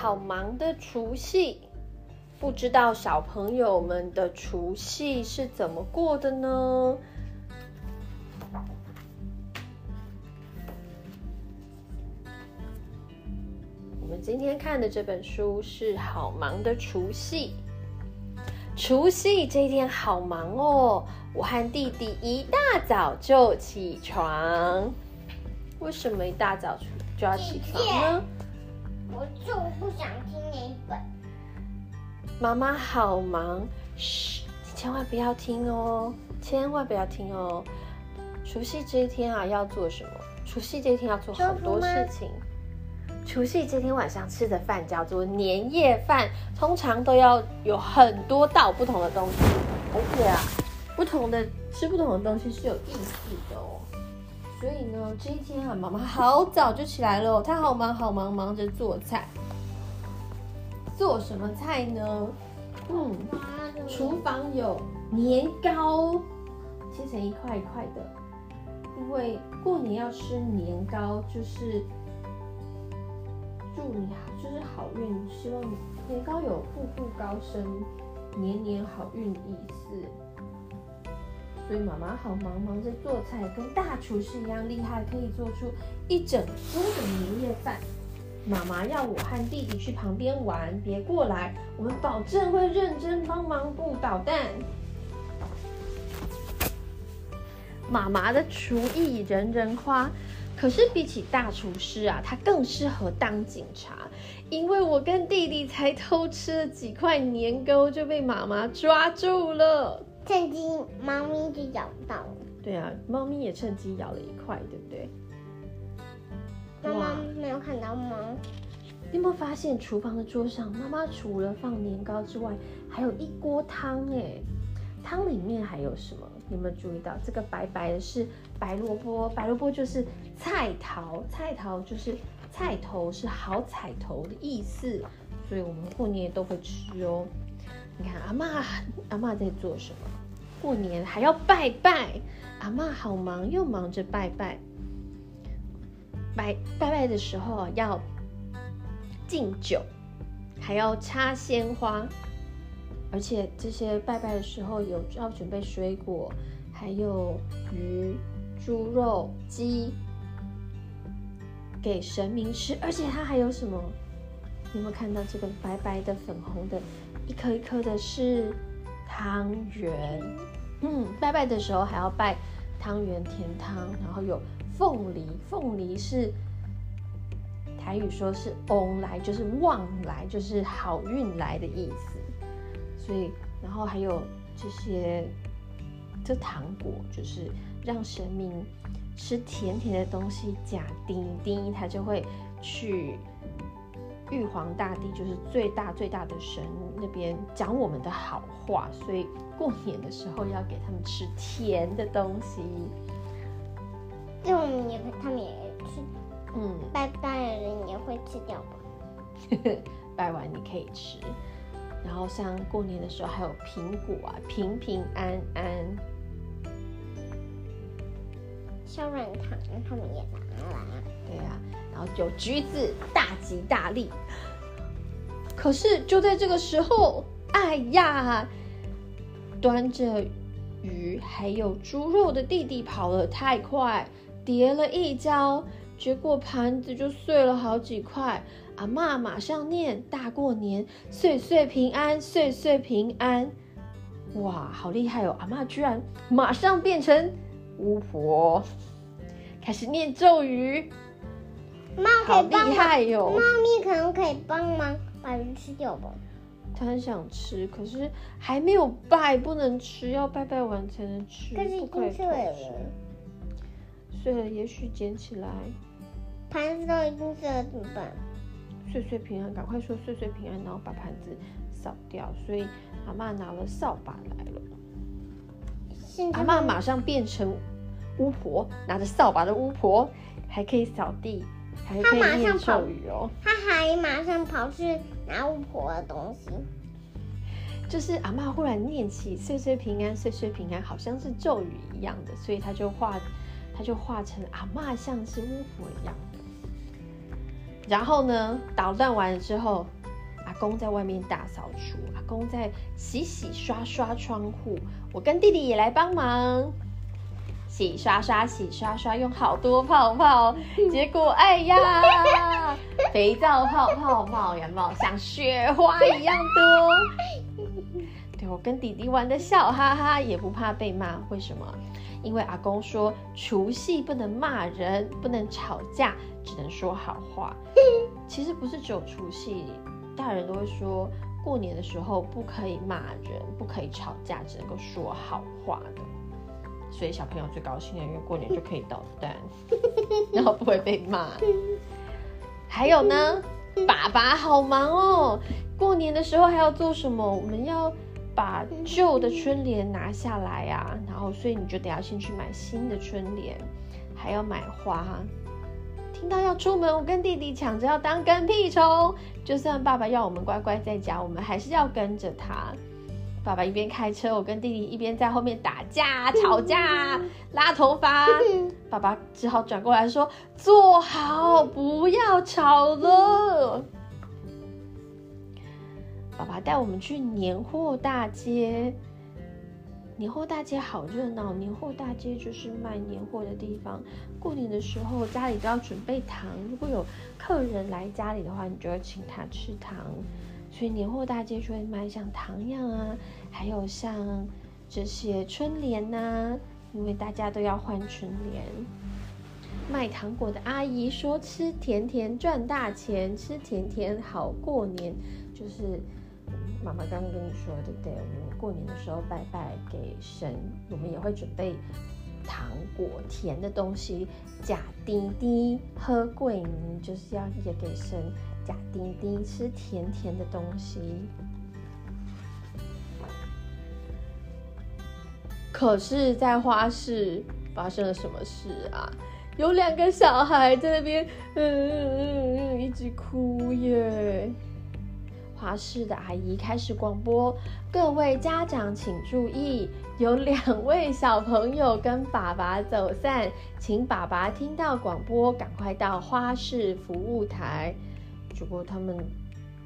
好忙的除夕，不知道小朋友们的除夕是怎么过的呢？我们今天看的这本书是《好忙的除夕》。除夕这一天好忙哦，我和弟弟一大早就起床。为什么一大早就就要起床呢？我就不想听那一本。妈妈好忙，嘘，你千万不要听哦，千万不要听哦。除夕这一天啊，要做什么？除夕这一天要做很多事情。除夕这天晚上吃的饭叫做年夜饭，通常都要有很多道不同的东西，而且啊，不同的吃不同的东西是有意思的哦。所以呢，这一天啊，妈妈好早就起来了，她好忙好忙，忙着做菜。做什么菜呢？嗯，厨房有年糕，切成一块一块的，因为过年要吃年糕，就是祝你好，就是好运，希望年糕有步步高升、年年好运的意思。所以妈妈好忙，忙着做菜，跟大厨师一样厉害，可以做出一整桌的年夜饭。妈妈要我和弟弟去旁边玩，别过来，我们保证会认真帮忙不捣蛋。妈妈的厨艺人人夸，可是比起大厨师啊，她更适合当警察，因为我跟弟弟才偷吃了几块年糕就被妈妈抓住了。趁机猫咪就咬到了，对啊，猫咪也趁机咬了一块，对不对？妈妈没有看到吗？你有没有发现厨房的桌上，妈妈除了放年糕之外，还有一锅汤哎，汤里面还有什么？你有没有注意到？这个白白的是白萝卜，白萝卜就是菜头，菜头就是菜头，是好彩头的意思，所以我们过年都会吃哦。你看阿妈，阿妈在做什么？过年还要拜拜，阿妈好忙，又忙着拜拜。拜拜拜的时候要敬酒，还要插鲜花，而且这些拜拜的时候有要准备水果，还有鱼、猪肉、鸡给神明吃，而且它还有什么？你有没有看到这个白白的、粉红的，一颗一颗的是汤圆？嗯，拜拜的时候还要拜汤圆、甜汤，然后有。凤梨，凤梨是台语说是“翁来”，就是旺来，就是好运来的意思。所以，然后还有这些这糖果，就是让神明吃甜甜的东西，假丁丁，他就会去玉皇大帝，就是最大最大的神那边讲我们的好话。所以过年的时候要给他们吃甜的东西。这我们也，他们也吃，嗯，拜拜的人也会吃掉吧？拜完你可以吃，然后像过年的时候还有苹果啊，平平安安。小软糖他们也拿来，对呀，有橘子，大吉大利。可是就在这个时候，哎呀，端着鱼还有猪肉的弟弟跑得太快。跌了一跤，结果盘子就碎了好几块。阿妈马上念：“大过年，岁岁平安，岁岁平安。”哇，好厉害哦！阿妈居然马上变成巫婆，开始念咒语。好厉害哟！猫咪可能可以帮忙把鱼吃掉吧？它很想吃，可是还没有拜，不能吃，要拜拜完才能吃，不可以偷吃。碎了，也许捡起来。盘子都已经碎了，怎么办？岁岁平安，赶快说岁岁平安，然后把盘子扫掉。所以阿妈拿了扫把来了。阿妈马上变成巫婆，拿着扫把的巫婆，还可以扫地，还可以念咒语哦。他还马上跑去拿巫婆的东西。就是阿妈忽然念起岁岁平安，岁岁平安，好像是咒语一样的，所以他就画。他就化成阿妈，像是巫婆一样。然后呢，捣乱完了之后，阿公在外面大扫除，阿公在洗洗刷刷窗户，我跟弟弟也来帮忙，洗刷刷，洗刷刷，用好多泡泡，结果哎呀，肥皂泡泡冒呀冒，像雪花一样多。对我跟弟弟玩的笑哈哈，也不怕被骂，为什么？因为阿公说除夕不能骂人，不能吵架，只能说好话。其实不是只有除夕，大人都会说过年的时候不可以骂人，不可以吵架，只能够说好话的。所以小朋友最高兴的，因为过年就可以捣蛋，然后不会被骂。还有呢，爸爸好忙哦，过年的时候还要做什么？我们要。把旧的春联拿下来啊，然后所以你就得要先去买新的春联，还要买花。听到要出门，我跟弟弟抢着要当跟屁虫，就算爸爸要我们乖乖在家，我们还是要跟着他。爸爸一边开车，我跟弟弟一边在后面打架、吵架、拉头发。爸爸只好转过来说：“坐好，不要吵了。”爸爸带我们去年货大街，年货大街好热闹。年货大街就是卖年货的地方。过年的时候家里都要准备糖，如果有客人来家里的话，你就要请他吃糖。所以年货大街就会卖像糖样啊，还有像这些春联呐，因为大家都要换春联。卖糖果的阿姨说：“吃甜甜赚大钱，吃甜甜好过年。”就是。妈妈刚刚跟你说，对不对？我们过年的时候拜拜给神，我们也会准备糖果、甜的东西，假丁丁喝桂泥，就是要也给神假丁丁吃甜甜的东西。可是，在花市发生了什么事啊？有两个小孩在那边，嗯嗯嗯嗯，一直哭耶。花市的阿姨开始广播：“各位家长请注意，有两位小朋友跟爸爸走散，请爸爸听到广播赶快到花市服务台。”结果他们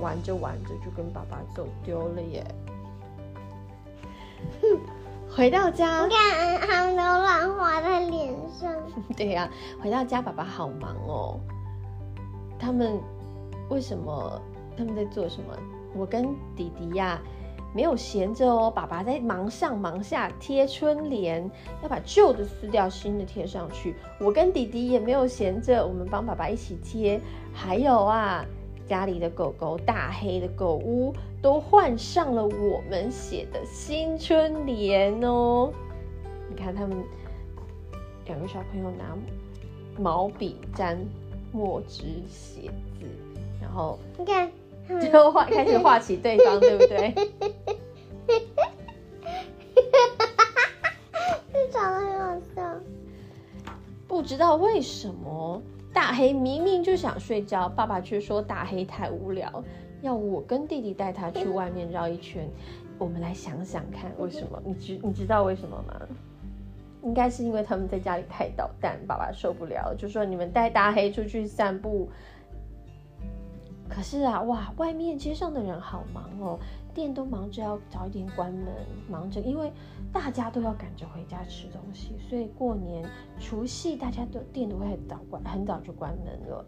玩着玩着就跟爸爸走丢了耶。哼 回到家，你看他们都乱画在脸上。对呀，回到家，爸爸好忙哦。他们为什么？他们在做什么？我跟弟弟呀，没有闲着哦。爸爸在忙上忙下贴春联，要把旧的撕掉，新的贴上去。我跟弟弟也没有闲着，我们帮爸爸一起贴。还有啊，家里的狗狗大黑的狗屋都换上了我们写的新春联哦。你看他们两个小朋友拿毛笔沾墨汁写字，然后你看。就画开始画起对方，对不对？这长得很好笑。不知道为什么，大黑明明就想睡觉，爸爸却说大黑太无聊，要我跟弟弟带他去外面绕一圈。我们来想想看，为什么？你知你知道为什么吗？应该是因为他们在家里太捣蛋，爸爸受不了，就说你们带大黑出去散步。可是啊，哇，外面街上的人好忙哦，店都忙着要早一点关门，忙着，因为大家都要赶着回家吃东西，所以过年除夕大家都店都会很早关，很早就关门了。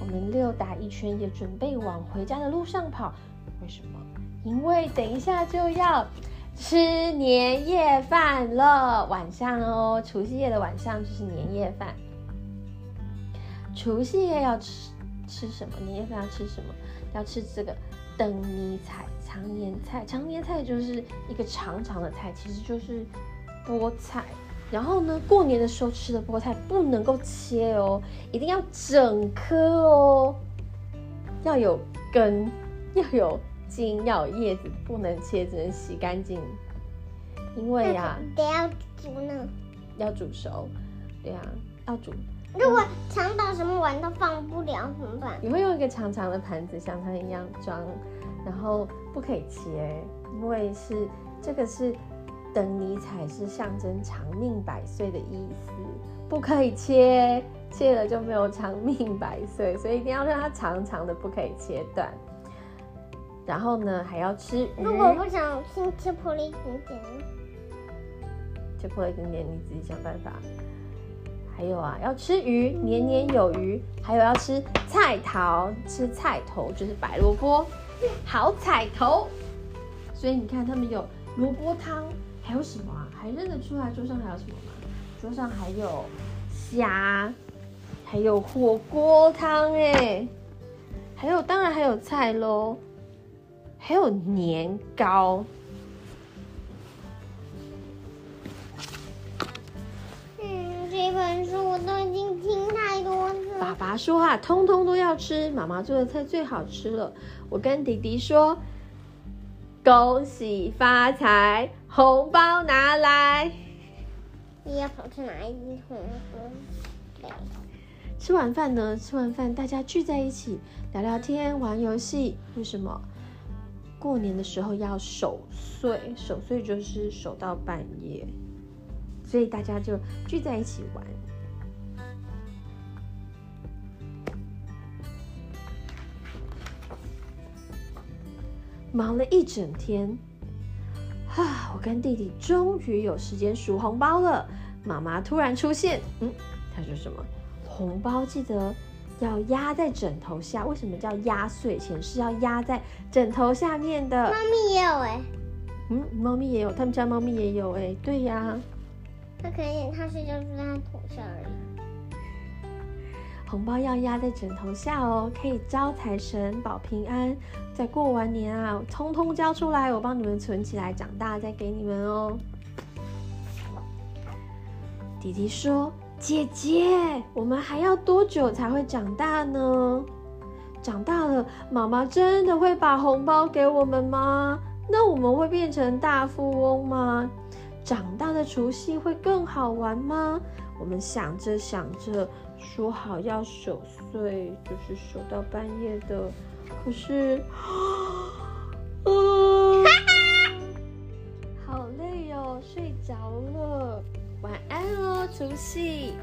我们溜达一圈，也准备往回家的路上跑。为什么？因为等一下就要吃年夜饭了，晚上哦，除夕夜的晚上就是年夜饭。除夕夜要吃。吃什么？年夜饭要吃什么？要吃这个灯谜菜、长年菜。长年菜就是一个长长的菜，其实就是菠菜。然后呢，过年的时候吃的菠菜不能够切哦，一定要整颗哦，要有根，要有茎，要有叶子，不能切，只能洗干净。因为呀，得要煮呢，要煮熟，对呀，要煮。如果长到什么碗都放不了怎么办？你会用一个长长的盘子像它一样装，然后不可以切，因为是这个是等你彩是象征长命百岁的意思，不可以切，切了就没有长命百岁，所以一定要让它长长的，不可以切断。然后呢，还要吃鱼。如果不想切切破了一点点，切破了一点点，你自己想办法。还有啊，要吃鱼，年年有余。还有要吃菜头，吃菜头就是白萝卜，好彩头。所以你看，他们有萝卜汤，还有什么啊？还认得出来桌上还有什么吗？桌上还有虾，还有火锅汤哎，还有当然还有菜喽，还有年糕。这本书我都已经听太多次。爸爸说啊，通通都要吃，妈妈做的菜最好吃了。我跟弟弟说，恭喜发财，红包拿来。你要跑去哪一桶？吃完饭呢？吃完饭大家聚在一起聊聊天、玩游戏。为什么？过年的时候要守岁，守岁就是守到半夜。所以大家就聚在一起玩，忙了一整天，哈！我跟弟弟终于有时间数红包了。妈妈突然出现，嗯，他说什么？红包记得要压在枕头下。为什么叫压岁钱？是要压在枕头下面的。猫咪也有哎，嗯，猫咪也有，他们家猫咪也有哎，对呀。它可以，它睡觉是在头上而已。红包要压在枕头下哦，可以招财神、保平安。在过完年啊，通通交出来，我帮你们存起来，长大再给你们哦。弟弟说：“姐姐，我们还要多久才会长大呢？长大了，妈妈真的会把红包给我们吗？那我们会变成大富翁吗？”长大的除夕会更好玩吗？我们想着想着，说好要守岁，就是守到半夜的。可是，啊，好累哦，睡着了。晚安哦，除夕。